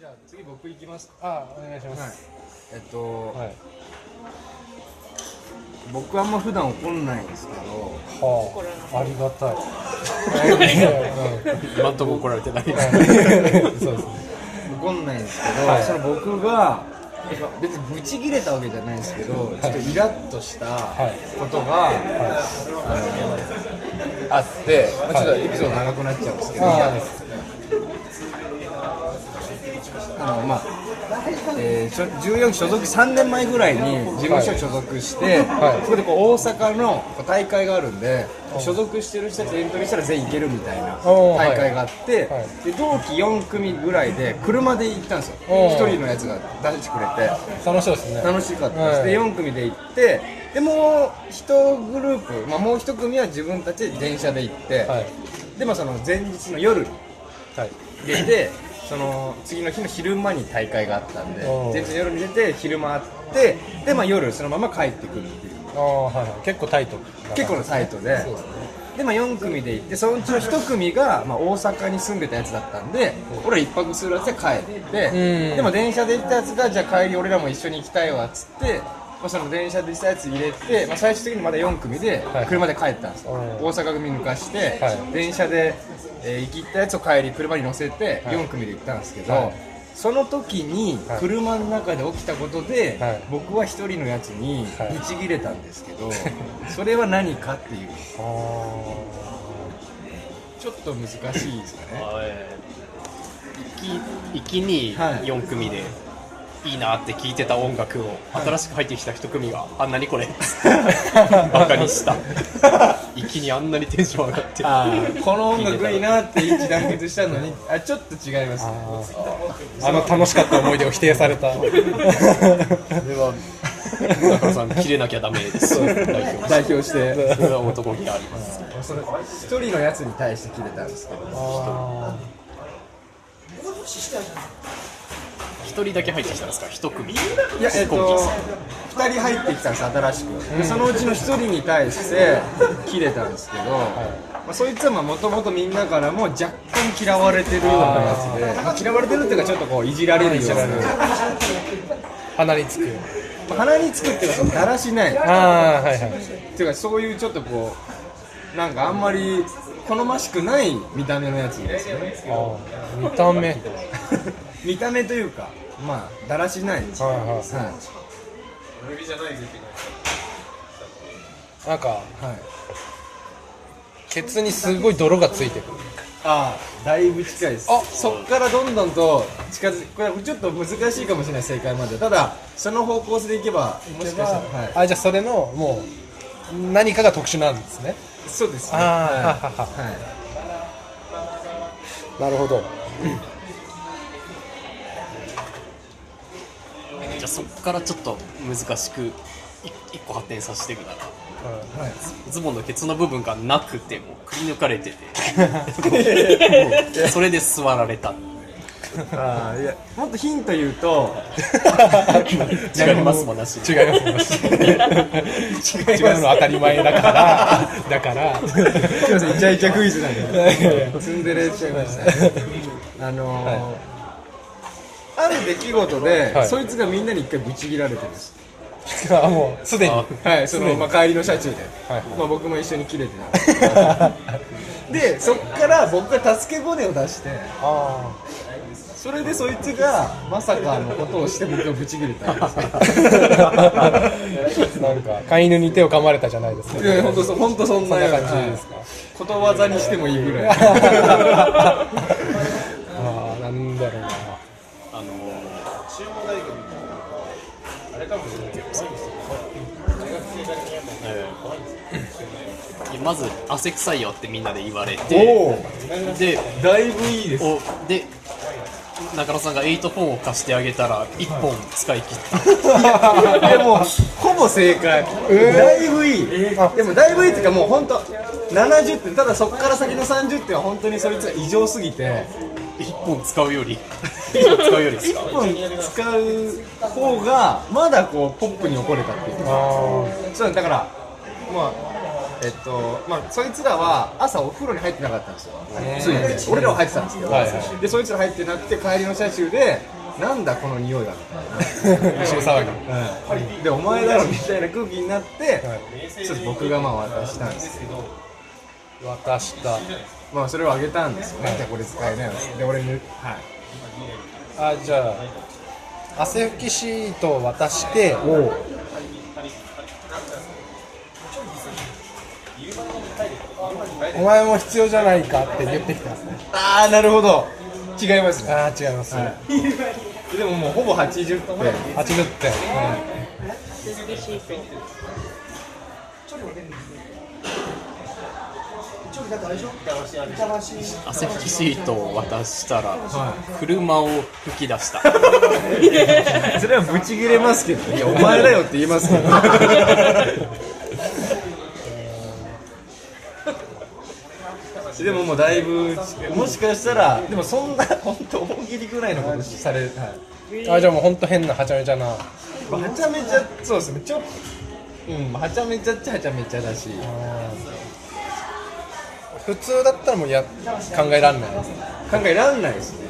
じゃあ次僕行きますあお願いしまはい。すえっと、はい。僕あんま普段怒んないんですけど。はあありがたい。今んとこ怒られてない。うん そうですね。怒んないんですけど、はい。その僕が別にブチギレたわけじゃないんですけど、ちょっとイラッとしたことが、あのあって、まあ、ちょっとエピソード長くなっちゃうんですけど、ああのまあえー、所14期所属3年前ぐらいに事務所所属して、はい。そこでこう大阪の大会があるんで、所属してる人たちエントリーしたら全員行けるみたいな大会があって、はい。で同期4組ぐらいで車で行ったんですよ。おー。1人のやつが出してくれて。楽しそうですね。楽しかったです、はい。で4組で行ってでもう1グループ、まあ、もう1組は自分たちで電車で行って、はい。でもその前日の夜にはい。出てその次の日の昼間に大会があったんでおー前日の夜に出て昼間あってで、まあ、夜そのまま帰ってくるっていう。ああはいはい。結構タイト結構なサイトで。そうですね。で、まあ、4組で行ってそのうちの1組が、まあ、大阪に住んでたやつだったんで俺ら1泊するやつで帰ってうん。でも電車で行ったやつがじゃあ帰り俺らも一緒に行きたいわっつって、まあ、その電車で行ったやつ入れて、まあ、最終的にまだ4組ではい車で帰ったんですよ、うん。大阪組抜かして、はい。電車で、えー行きったやつを帰り車に乗せてはい。4組で行ったんですけど、はい。その時にはい。車の中で起きたことで、はい。僕は一人のやつにはい。ブチギレたんですけど、それは何かっていう。あちょっと難しいですかね。行き行きにはい。4組でいいなって聞いてた音楽を新しく入ってきた1組があんなにこれ？バカにした。行きにあんなにテンション上がって。あーこの音楽いいなって一致団結したのにあちょっと違いますあー。あの楽しかった思い出を否定された。それは中野さん切れなきゃダメです。代表代表して。それは男気あります。それ一人のやつに対して切れたんですけど。あ1人だけ入ってきたんですか？1組。いやえっと2人入ってきたんです新しく。でそのうちの1人に対して切れたんですけど、まあ、そいつはもともとみんなからも若干嫌われてるようなやつでまあ嫌われてるっていうかちょっとこういじられるような。ー鼻につく。まあ鼻につくっていうかそのだらしない。ああはいはい。っていうかそういうちょっとこうなんかあんまり好ましくない見た目のやつですよね。見た目 見た目というかまあだらしない。ですはいはい。はい。なんかはい。ケツにすごい泥がついてる。ああだいぶ近いです。あそっからどんどんと近づこれちょっと難しいかもしれない正解まで。ただその方向性でいけばもしかしたらはい。あじゃあそれのもう何かが特殊なんですね。そうですね。あーはい。ははは。はい。なるほどそこからちょっと難しく1個発展させていくならはい。ズボンのケツの部分がなくてもくり抜かれてて。それで座られた。あーいやもっとヒント言うと違いますもんなし。違います。違うの当たり前だから。だから。すいませんイチャイチャクイズなんで。ツンデレしちゃいましたね。あのーある出来事で、はい。そいつがみんなに一回ブチ切られてるんです。あもうすでに。あはい、その、まあ、帰りの車中で、はいまあ、僕も一緒に切れてたんでそっから僕が助け舟を出してあそれでそいつがまさかのことをして僕がブチ切れたんです。あなんか飼い犬に手を噛まれたじゃないですかいや本当そ本当そんな感じです。か？ことわざにしてもいいぐらい ああなんだろうなあのえーいやまず汗臭いよってみんなで言われてでだいぶいいです。おで中野さんが8本を貸してあげたら1本使い切った。でもほぼ正解、だいぶいい、でもだいぶいいっていうかもう本当70点ただそこから先の30点は本当にそいつが異常すぎて。1本使うより。1本使うよりですか1本使う方がまだこうポップに怒れたっていう。あそうだからまあえっとまあそいつらは朝お風呂に入ってなかったんですよ。ついて俺らは入ってたんですけど、はいはい。でそいつら入ってなくて帰りの車中でなんだこの匂いはみたいな。後ろ騒ぎでお前だろみたいな空気になって、ちょっと僕がまあ渡したんですけど渡した。まあそれをあげたんですよね、じゃあこれ使えないよ。で俺ぬはいあじゃあ汗拭きシートを渡してお前も必要じゃないかって言ってきた。んですねああなるほど。違いますね。ああ違います、でももうほぼ80点。80点、汗拭きシートを渡したら、車を吹き出したそれはブチ切れますけどいやお前だよって言いますけどでももうだいぶもしかしたらでもそんな本当大喜利ぐらいのことされ、はいあじゃあもう本当変なはちゃめちゃなはちゃめちゃそうですねちょうんはちゃめちゃっちゃはちゃめちゃだし普通だったらもうや考えられない。考えらんないですね。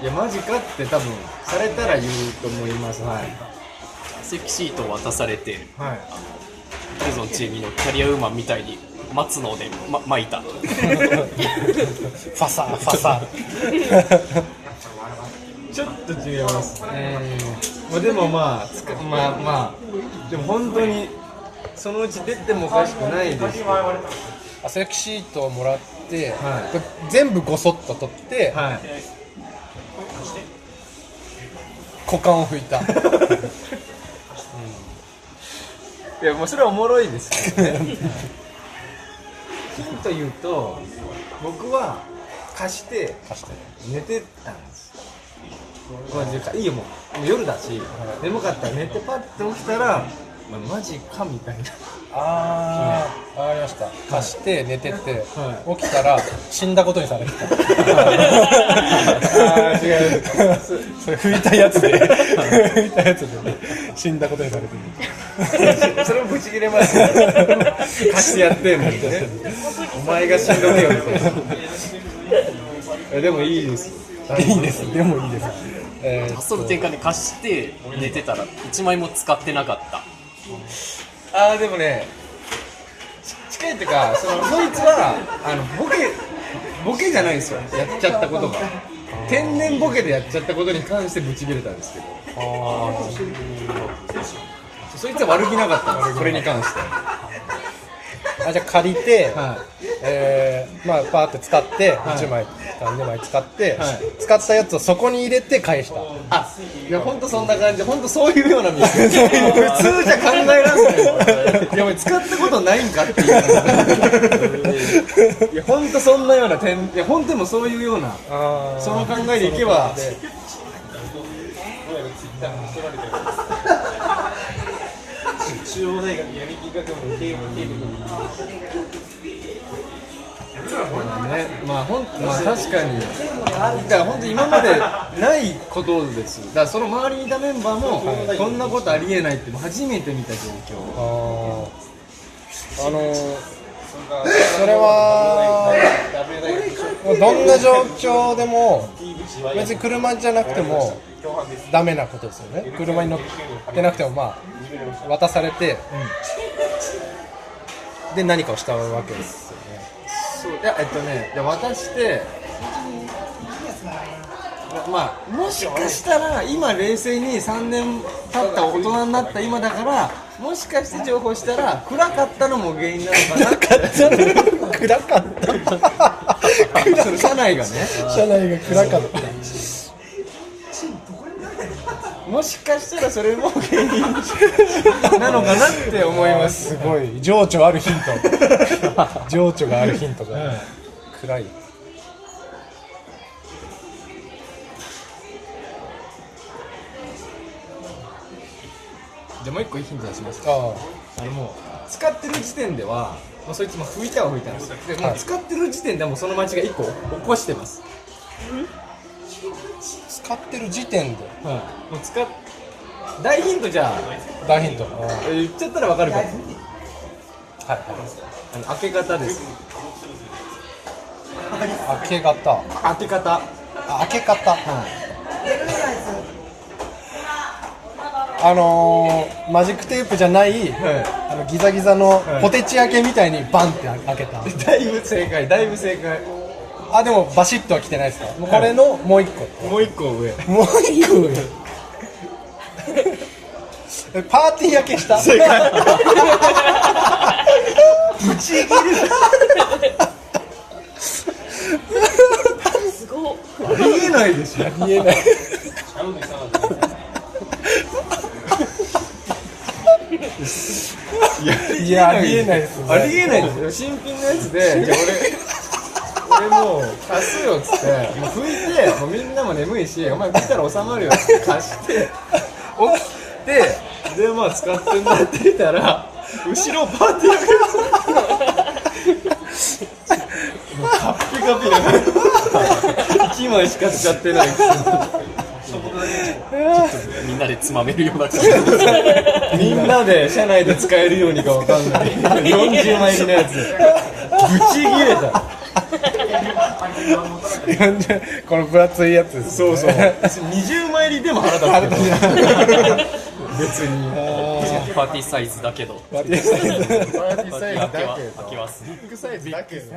いやマジかって多分されたら言うと思います。はい。汗拭きシートを渡されてはい。プレゾンチームのキャリアウーマンみたいに待つので、ま、巻いた。ファサファサちょっと違います。まあでもまあまあまあでも本当にそのうち出てもおかしくないですけど。は汗拭きシートをもらって、はいこれ全部ごそっと取って、い。股間を拭いたいやもうそれはおもろいですけどね。ヒント言うと僕は貸して貸して寝てたんですよ。マジでいいよもうもう夜だし眠かったら寝てパッて起きたら、まあ、マジかみたいな。ああわかりました。貸して寝てて、は起きたら死んだことにされてた。あー違う。それ拭いたやつで。拭いたやつで死んだことにされてる。それもブチ切れますよ。貸してやってんのにね。お前が死んどけよみたいなでもいいです。いいです。でもいいです。えーその転換で貸して寝てたら1枚も使ってなかったああでもねち近いっていうかそのそいつはあのボケボケじゃないんですよ。やっちゃったことが。天然ボケでやっちゃったことに関してブチ切れたんですけど。そいつは悪気なかったんですこれに関して。あじゃあ借りて、はえーまあパーって使って、い。1枚2枚使って、はい。使ったやつをそこに入れて返した。あいや本当そんな感じ。本当そういうような店。普通じゃ考えらんない。よいやお前使ったことないんかっていう。いや本当そんなような点いや本当にもうそういうようなあその考えでいけば中央大学闇金学部の経営ね、まあほんまあ確かに。だから本当今までないことです。だからその周りにいたメンバーもこんなことありえないって初めて見た状況。あのー。それはもうどんな状況でも別に車じゃなくてもダメなことですよね。車に乗ってなくてもまあ渡されて、で何かをしたわけですそういやえっとねで渡してまあもしかしたら今冷静に3年経った大人になった今だからもしかして情報したら暗かったのも原因なのかなって。暗かった車 内がね。車内が暗かったもしかしたらそれも原因なのかなって思います。すごい情緒あるヒント。情緒があるヒントが、暗い。じゃあもう一個ヒント出します。ああ。のもう使ってる時点ではもうそいつも拭いたは拭いたんです。よでもう使ってる時点ではもうその間違い1個起こしてます使ってる時点で。はいもう使っ大ヒントじゃあ。大ヒント。え言っちゃったらわかるからはいあの開け方です。開け方。開け方。あ開け方。はあのー、マジックテープじゃない、い、はあのギザギザのはいポテチ開けみたいにバンって開けた、い、だいぶ正解だいぶ正解あでもバシッとは来てないですか？もうこれのもう一個。もう一個上。もう一個上。え パーティー焼けした？正解すごっ。ありえないでしょ。見えないい。やありえないですね。ありえないですよ。新品のやつでじゃあ俺俺もう貸すよっつって。もう拭いてもうみんなも眠いしお前拭いたら収まるよって。貸して。起きて。でまあ使ってんだって言ったら後ろパーティーもうカッピカピだ1枚しか使ってないくせみんなでつまめるような感じ。にみんなで車内で使えるようにかわかんない。40枚入りのやつ。ブチ切れた。40この分厚いやつですそうそう。20枚入りでも腹立つ別に。パーティーサイズだけど。パーティーサイズパーティーサイズだ開けどビッグサイズだけど